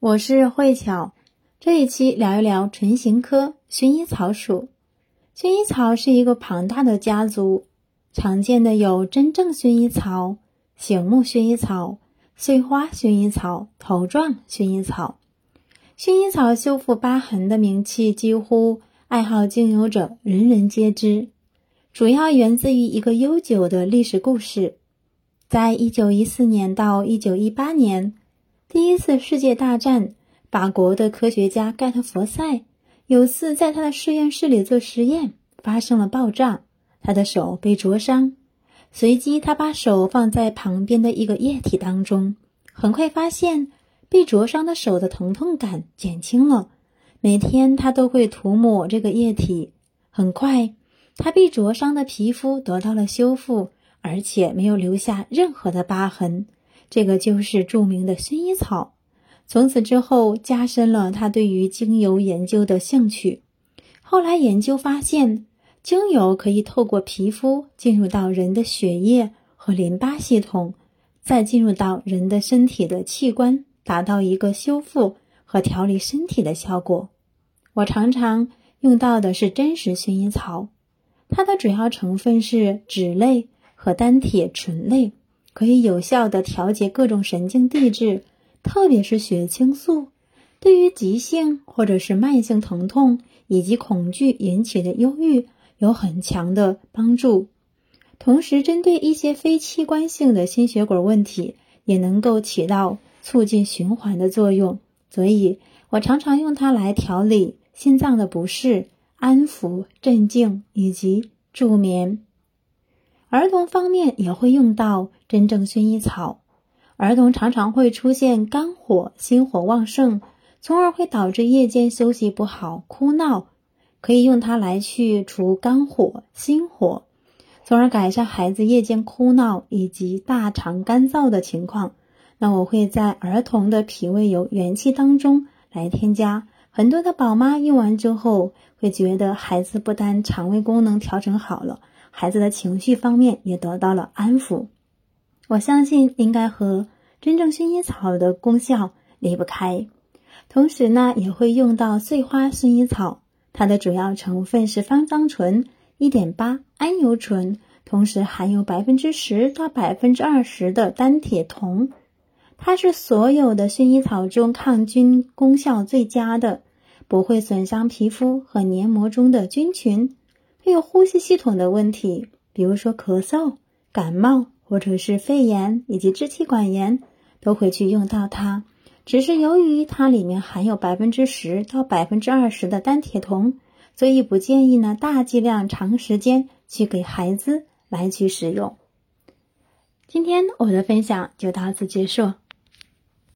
我是慧巧，这一期聊一聊唇形科薰衣草属。薰衣草是一个庞大的家族，常见的有真正薰衣草、醒目薰衣草、碎花薰衣草、头状薰衣草。薰衣草修复疤痕的名气，几乎爱好精油者人人皆知。主要源自于一个悠久的历史故事，在一九一四年到一九一八年。第一次世界大战，法国的科学家盖特佛塞有次在他的实验室里做实验，发生了爆炸，他的手被灼伤。随即，他把手放在旁边的一个液体当中，很快发现被灼伤的手的疼痛感减轻了。每天，他都会涂抹这个液体。很快，他被灼伤的皮肤得到了修复，而且没有留下任何的疤痕。这个就是著名的薰衣草，从此之后加深了他对于精油研究的兴趣。后来研究发现，精油可以透过皮肤进入到人的血液和淋巴系统，再进入到人的身体的器官，达到一个修复和调理身体的效果。我常常用到的是真实薰衣草，它的主要成分是脂类和单铁醇类。可以有效的调节各种神经递质，特别是血清素，对于急性或者是慢性疼痛以及恐惧引起的忧郁有很强的帮助。同时，针对一些非器官性的心血管问题，也能够起到促进循环的作用。所以我常常用它来调理心脏的不适、安抚、镇静以及助眠。儿童方面也会用到真正薰衣草。儿童常常会出现肝火、心火旺盛，从而会导致夜间休息不好、哭闹。可以用它来去除肝火、心火，从而改善孩子夜间哭闹以及大肠干燥的情况。那我会在儿童的脾胃油元气当中来添加。很多的宝妈用完之后会觉得孩子不但肠胃功能调整好了。孩子的情绪方面也得到了安抚，我相信应该和真正薰衣草的功效离不开。同时呢，也会用到碎花薰衣草，它的主要成分是芳樟醇一点八桉油醇，同时含有百分之十到百分之二十的单铁铜，它是所有的薰衣草中抗菌功效最佳的，不会损伤皮肤和黏膜中的菌群。还有呼吸系统的问题，比如说咳嗽、感冒，或者是肺炎以及支气管炎，都会去用到它。只是由于它里面含有百分之十到百分之二十的单铁铜，所以不建议呢大剂量长时间去给孩子来去使用。今天我的分享就到此结束。